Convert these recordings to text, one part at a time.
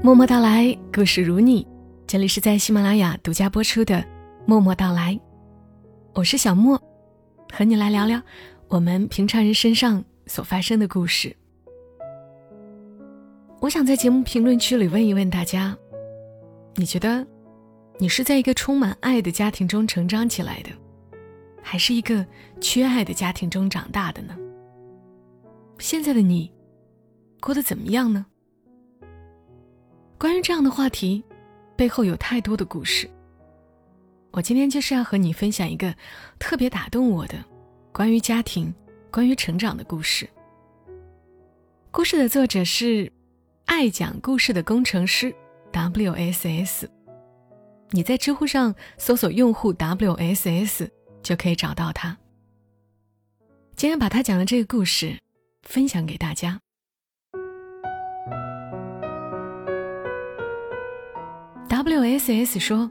默默到来，故事如你。这里是在喜马拉雅独家播出的《默默到来》，我是小莫，和你来聊聊我们平常人身上所发生的故事。我想在节目评论区里问一问大家：你觉得你是在一个充满爱的家庭中成长起来的，还是一个缺爱的家庭中长大的呢？现在的你过得怎么样呢？关于这样的话题，背后有太多的故事。我今天就是要和你分享一个特别打动我的关于家庭、关于成长的故事。故事的作者是爱讲故事的工程师 WSS，你在知乎上搜索用户 WSS 就可以找到他。今天把他讲的这个故事分享给大家。WSS 说：“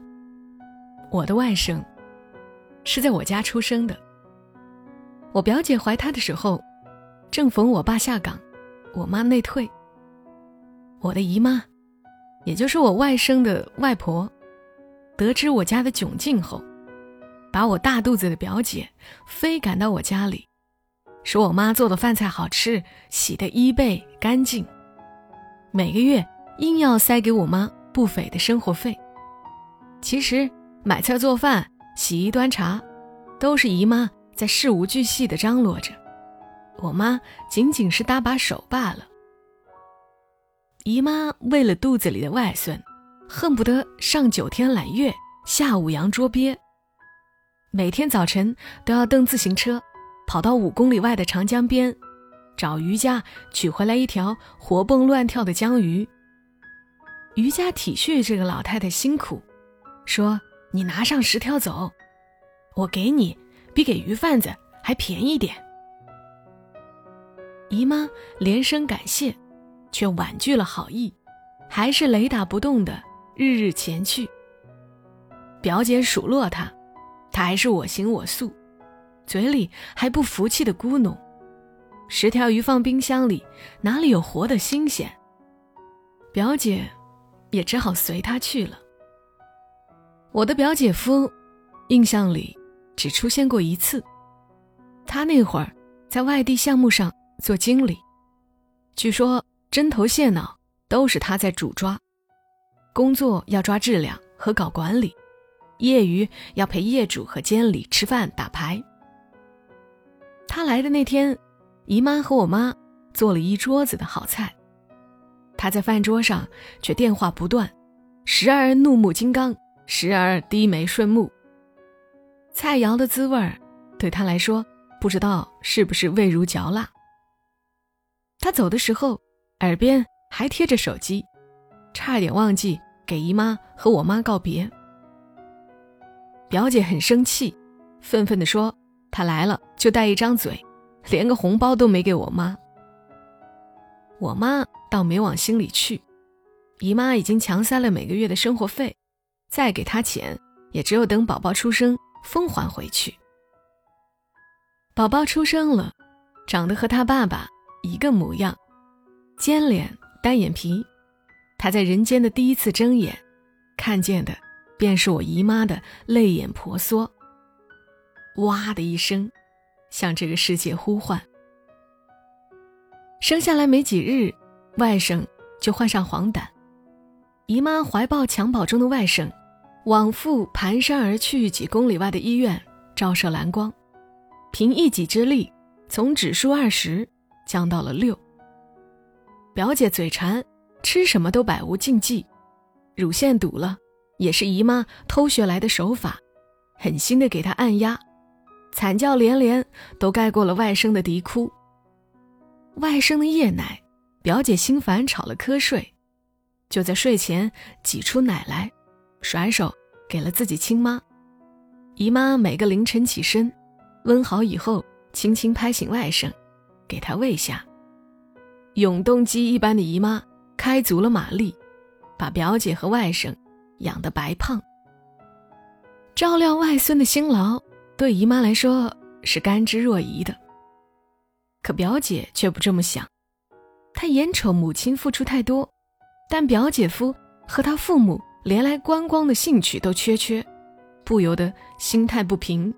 我的外甥是在我家出生的。我表姐怀他的时候，正逢我爸下岗，我妈内退。我的姨妈，也就是我外甥的外婆，得知我家的窘境后，把我大肚子的表姐非赶到我家里，说我妈做的饭菜好吃，洗的衣被干净，每个月硬要塞给我妈。”不菲的生活费，其实买菜做饭、洗衣端茶，都是姨妈在事无巨细的张罗着，我妈仅仅是搭把手罢了。姨妈为了肚子里的外孙，恨不得上九天揽月，下五洋捉鳖，每天早晨都要蹬自行车，跑到五公里外的长江边，找渔家取回来一条活蹦乱跳的江鱼。渔家体恤这个老太太辛苦，说：“你拿上十条走，我给你比给鱼贩子还便宜点。”姨妈连声感谢，却婉拒了好意，还是雷打不动的日日前去。表姐数落她，她还是我行我素，嘴里还不服气的咕哝：“十条鱼放冰箱里，哪里有活的新鲜？”表姐。也只好随他去了。我的表姐夫，印象里只出现过一次。他那会儿在外地项目上做经理，据说针头线脑都是他在主抓，工作要抓质量和搞管理，业余要陪业主和监理吃饭打牌。他来的那天，姨妈和我妈做了一桌子的好菜。他在饭桌上却电话不断，时而怒目金刚，时而低眉顺目。菜肴的滋味儿对他来说，不知道是不是味如嚼蜡。他走的时候，耳边还贴着手机，差点忘记给姨妈和我妈告别。表姐很生气，愤愤地说：“他来了就带一张嘴，连个红包都没给我妈。”我妈。倒没往心里去，姨妈已经强塞了每个月的生活费，再给她钱，也只有等宝宝出生奉还回去。宝宝出生了，长得和他爸爸一个模样，尖脸单眼皮。他在人间的第一次睁眼，看见的便是我姨妈的泪眼婆娑。哇的一声，向这个世界呼唤。生下来没几日。外甥就患上黄疸，姨妈怀抱襁褓中的外甥，往复蹒跚而去几公里外的医院照射蓝光，凭一己之力从指数二十降到了六。表姐嘴馋，吃什么都百无禁忌，乳腺堵了，也是姨妈偷学来的手法，狠心的给她按压，惨叫连连，都盖过了外甥的啼哭。外甥的夜奶。表姐心烦，吵了瞌睡，就在睡前挤出奶来，甩手给了自己亲妈。姨妈每个凌晨起身，温好以后，轻轻拍醒外甥，给他喂下。永动机一般的姨妈开足了马力，把表姐和外甥养得白胖。照料外孙的辛劳，对姨妈来说是甘之若饴的。可表姐却不这么想。他眼瞅母亲付出太多，但表姐夫和他父母连来观光的兴趣都缺缺，不由得心态不平。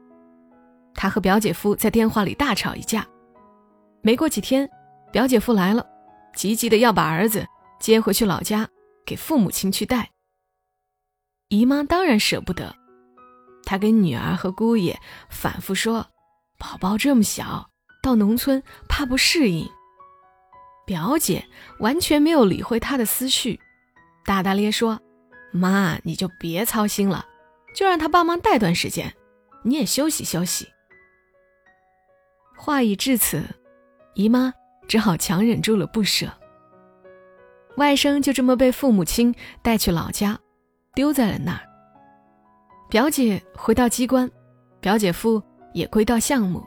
他和表姐夫在电话里大吵一架。没过几天，表姐夫来了，急急的要把儿子接回去老家，给父母亲去带。姨妈当然舍不得，她跟女儿和姑爷反复说：“宝宝这么小，到农村怕不适应。”表姐完全没有理会他的思绪，大大咧说：“妈，你就别操心了，就让他帮忙带段时间，你也休息休息。”话已至此，姨妈只好强忍住了不舍。外甥就这么被父母亲带去老家。丢在了那儿。表姐回到机关，表姐夫也归到项目，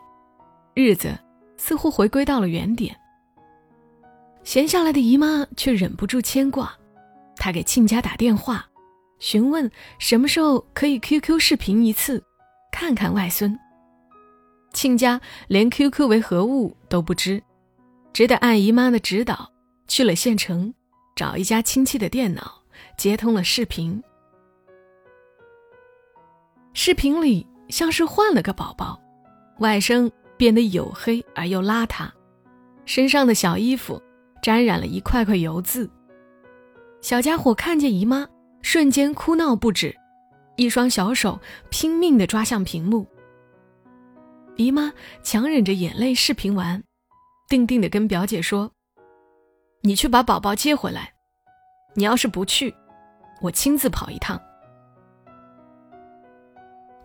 日子似乎回归到了原点。闲下来的姨妈却忍不住牵挂，她给亲家打电话，询问什么时候可以 QQ 视频一次，看看外孙。亲家连 QQ 为何物都不知，只得按姨妈的指导去了县城，找一家亲戚的电脑接通了视频。视频里像是换了个宝宝，外甥变得黝黑而又邋遢，身上的小衣服沾染了一块块油渍。小家伙看见姨妈，瞬间哭闹不止，一双小手拼命地抓向屏幕。姨妈强忍着眼泪视频完，定定地跟表姐说：“你去把宝宝接回来，你要是不去，我亲自跑一趟。”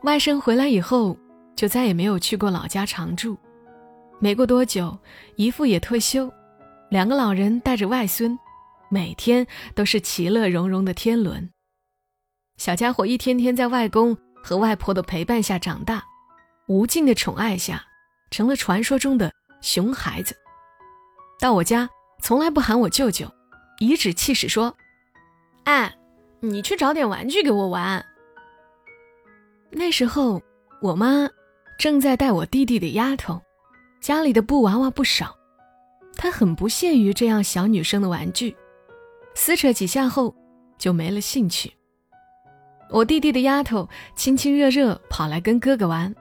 外甥回来以后，就再也没有去过老家常住。没过多久，姨父也退休，两个老人带着外孙，每天都是其乐融融的天伦。小家伙一天天在外公和外婆的陪伴下长大，无尽的宠爱下，成了传说中的熊孩子。到我家从来不喊我舅舅，颐指气使说：“哎，你去找点玩具给我玩。”那时候，我妈正在带我弟弟的丫头，家里的布娃娃不少，她很不屑于这样小女生的玩具，撕扯几下后就没了兴趣。我弟弟的丫头亲亲热热跑来跟哥哥玩，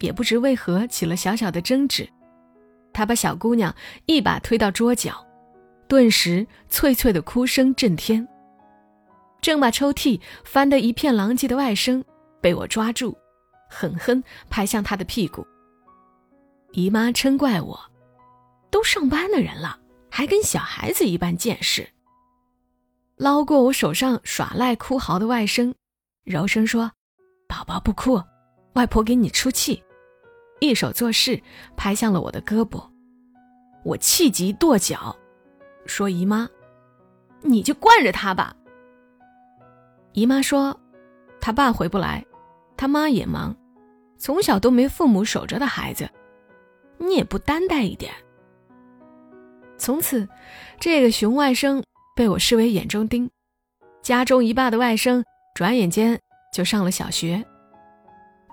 也不知为何起了小小的争执，他把小姑娘一把推到桌角，顿时脆脆的哭声震天。正把抽屉翻得一片狼藉的外甥。被我抓住，狠狠拍向他的屁股。姨妈嗔怪我，都上班的人了，还跟小孩子一般见识。捞过我手上耍赖哭嚎的外甥，柔声说：“宝宝不哭，外婆给你出气。”一手做事拍向了我的胳膊，我气急跺脚，说：“姨妈，你就惯着他吧。”姨妈说：“他爸回不来。”他妈也忙，从小都没父母守着的孩子，你也不担待一点。从此，这个熊外甥被我视为眼中钉。家中一霸的外甥，转眼间就上了小学。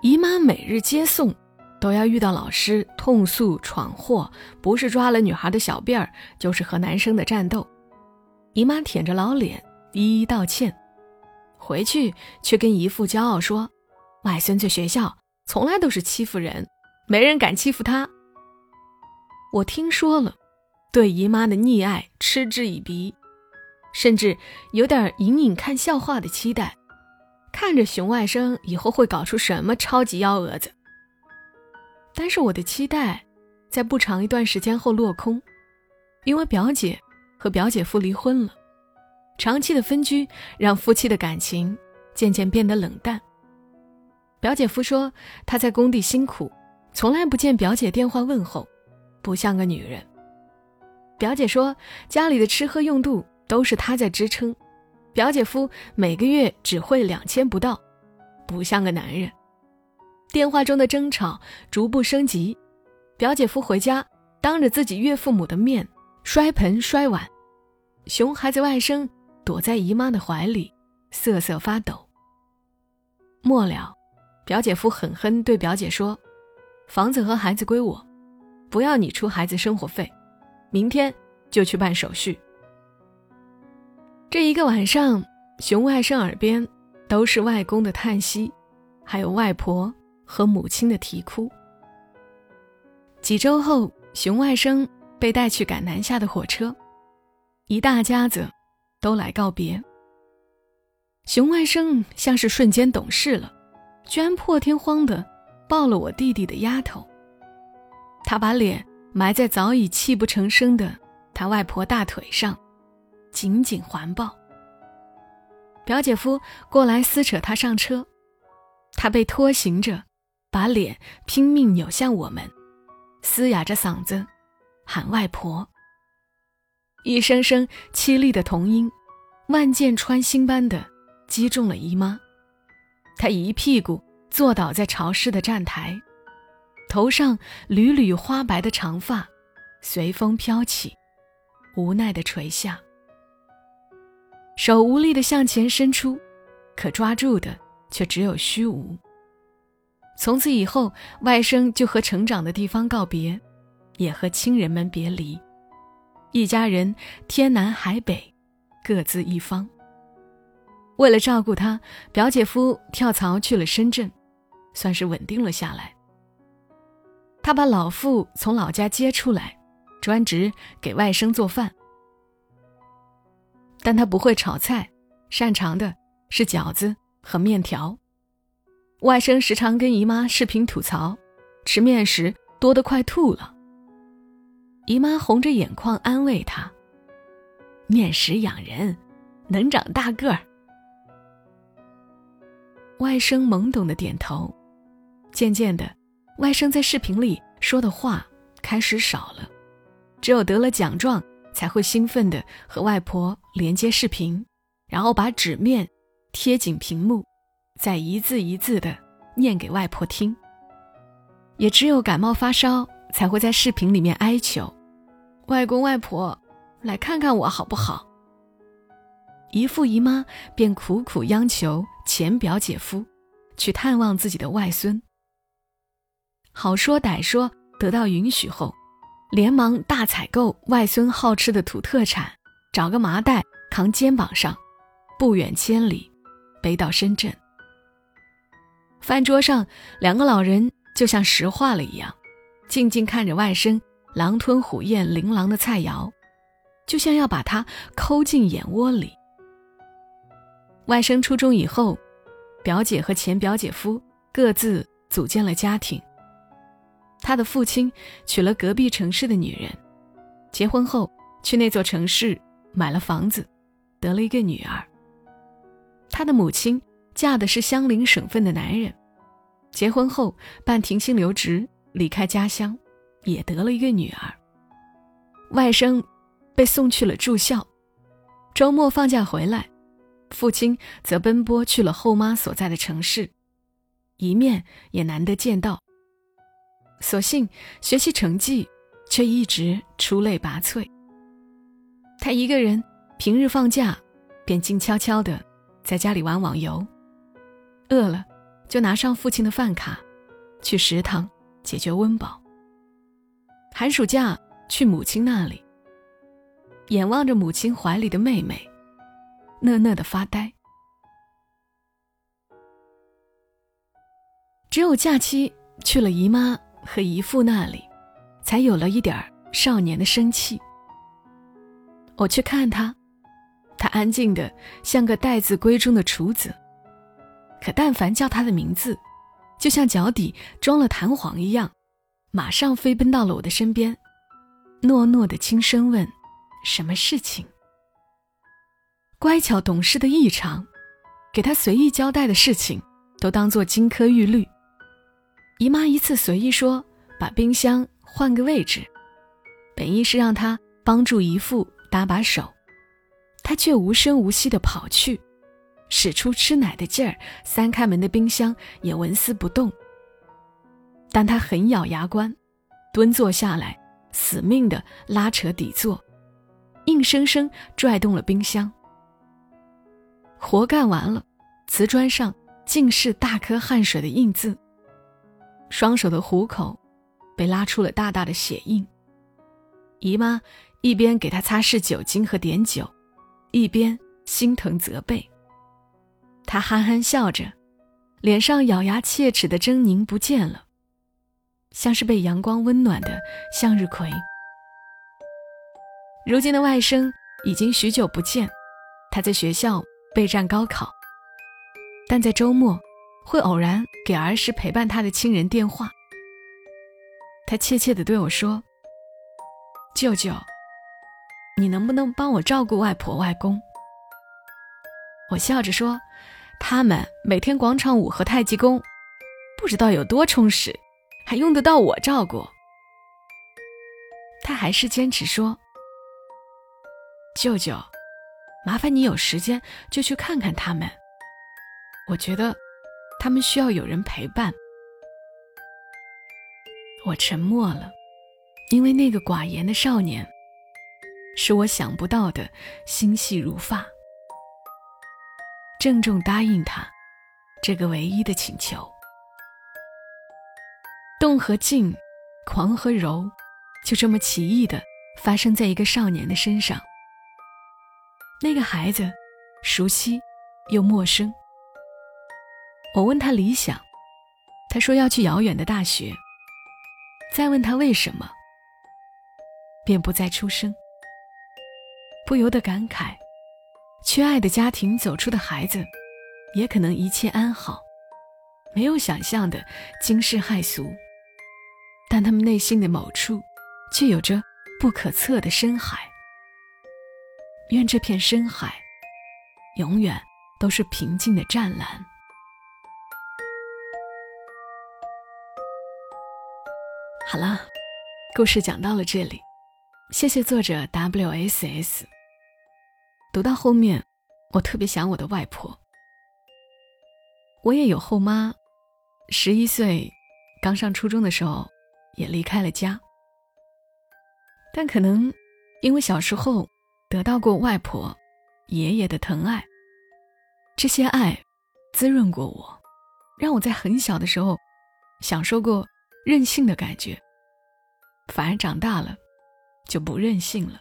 姨妈每日接送，都要遇到老师痛诉闯祸，不是抓了女孩的小辫儿，就是和男生的战斗。姨妈舔着老脸一一道歉，回去却跟姨父骄傲说。外孙在学校从来都是欺负人，没人敢欺负他。我听说了，对姨妈的溺爱嗤之以鼻，甚至有点隐隐看笑话的期待，看着熊外甥以后会搞出什么超级幺蛾子。但是我的期待，在不长一段时间后落空，因为表姐和表姐夫离婚了，长期的分居让夫妻的感情渐渐变得冷淡。表姐夫说他在工地辛苦，从来不见表姐电话问候，不像个女人。表姐说家里的吃喝用度都是她在支撑，表姐夫每个月只会两千不到，不像个男人。电话中的争吵逐步升级，表姐夫回家当着自己岳父母的面摔盆摔碗，熊孩子外甥躲在姨妈的怀里瑟瑟发抖。末了。表姐夫狠狠对表姐说：“房子和孩子归我，不要你出孩子生活费，明天就去办手续。”这一个晚上，熊外甥耳边都是外公的叹息，还有外婆和母亲的啼哭。几周后，熊外甥被带去赶南下的火车，一大家子都来告别。熊外甥像是瞬间懂事了，居然破天荒的抱了我弟弟的丫头。他把脸埋在早已泣不成声的他外婆大腿上，紧紧环抱。表姐夫过来撕扯他上车，他被拖行着，把脸拼命扭向我们，嘶哑着嗓子喊外婆。一声声凄厉的童音，万箭穿心般的。击中了姨妈，她一屁股坐倒在潮湿的站台，头上缕缕花白的长发随风飘起，无奈的垂下。手无力的向前伸出，可抓住的却只有虚无。从此以后，外甥就和成长的地方告别，也和亲人们别离，一家人天南海北，各自一方。为了照顾他，表姐夫跳槽去了深圳，算是稳定了下来。他把老父从老家接出来，专职给外甥做饭。但他不会炒菜，擅长的是饺子和面条。外甥时常跟姨妈视频吐槽，吃面时多得快吐了。姨妈红着眼眶安慰他：“面食养人，能长大个儿。”外甥懵懂的点头，渐渐的，外甥在视频里说的话开始少了，只有得了奖状才会兴奋的和外婆连接视频，然后把纸面贴紧屏幕，再一字一字的念给外婆听。也只有感冒发烧才会在视频里面哀求：“外公外婆，来看看我好不好？”姨父姨妈便苦苦央求前表姐夫去探望自己的外孙。好说歹说得到允许后，连忙大采购外孙好吃的土特产，找个麻袋扛肩膀上，不远千里，背到深圳。饭桌上，两个老人就像石化了一样，静静看着外甥狼吞虎咽琳琅的菜肴，就像要把他抠进眼窝里。外甥初中以后，表姐和前表姐夫各自组建了家庭。他的父亲娶了隔壁城市的女人，结婚后去那座城市买了房子，得了一个女儿。他的母亲嫁的是相邻省份的男人，结婚后办停薪留职，离开家乡，也得了一个女儿。外甥被送去了住校，周末放假回来。父亲则奔波去了后妈所在的城市，一面也难得见到。所幸学习成绩却一直出类拔萃。他一个人平日放假便静悄悄的在家里玩网游，饿了就拿上父亲的饭卡去食堂解决温饱。寒暑假去母亲那里，眼望着母亲怀里的妹妹。讷讷的发呆，只有假期去了姨妈和姨父那里，才有了一点少年的生气。我去看他，他安静的像个待字闺中的厨子，可但凡叫他的名字，就像脚底装了弹簧一样，马上飞奔到了我的身边，糯糯的轻声问：“什么事情？”乖巧懂事的异常，给他随意交代的事情都当做金科玉律。姨妈一次随意说把冰箱换个位置，本意是让他帮助姨父搭把手，他却无声无息地跑去，使出吃奶的劲儿，三开门的冰箱也纹丝不动。但他狠咬牙关，蹲坐下来，死命地拉扯底座，硬生生拽动了冰箱。活干完了，瓷砖上尽是大颗汗水的印字。双手的虎口被拉出了大大的血印。姨妈一边给他擦拭酒精和碘酒，一边心疼责备。他憨憨笑着，脸上咬牙切齿的狰狞不见了，像是被阳光温暖的向日葵。如今的外甥已经许久不见，他在学校备战高考，但在周末会偶然给儿时陪伴他的亲人电话。他怯怯地对我说：“舅舅，你能不能帮我照顾外婆外公？”我笑着说：“他们每天广场舞和太极功，不知道有多充实，还用得到我照顾。”他还是坚持说。舅舅，麻烦你有时间就去看看他们。我觉得他们需要有人陪伴。我沉默了，因为那个寡言的少年，是我想不到的心细如发。郑重答应他这个唯一的请求。动和静，狂和柔，就这么奇异的发生在一个少年的身上。那个孩子，熟悉又陌生。我问他理想，他说要去遥远的大学。再问他为什么，便不再出声。不由得感慨，缺爱的家庭走出的孩子，也可能一切安好，没有想象的惊世骇俗，但他们内心的某处，却有着不可测的深海。愿这片深海，永远都是平静的湛蓝。好了，故事讲到了这里，谢谢作者 W S S。读到后面，我特别想我的外婆。我也有后妈，十一岁，刚上初中的时候，也离开了家。但可能因为小时候。得到过外婆、爷爷的疼爱，这些爱滋润过我，让我在很小的时候享受过任性的感觉，反而长大了就不任性了。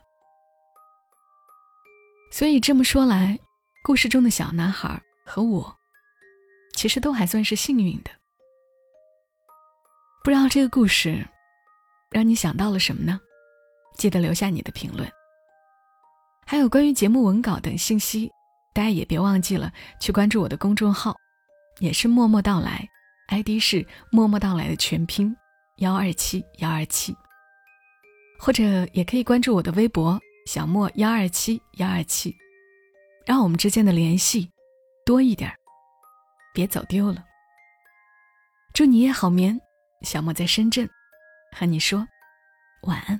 所以这么说来，故事中的小男孩和我，其实都还算是幸运的。不知道这个故事让你想到了什么呢？记得留下你的评论。还有关于节目文稿等信息，大家也别忘记了去关注我的公众号，也是默默到来，ID 是默默到来的全拼幺二七幺二七，或者也可以关注我的微博小莫幺二七幺二七，让我们之间的联系多一点，别走丢了。祝你也好眠，小莫在深圳和你说晚安。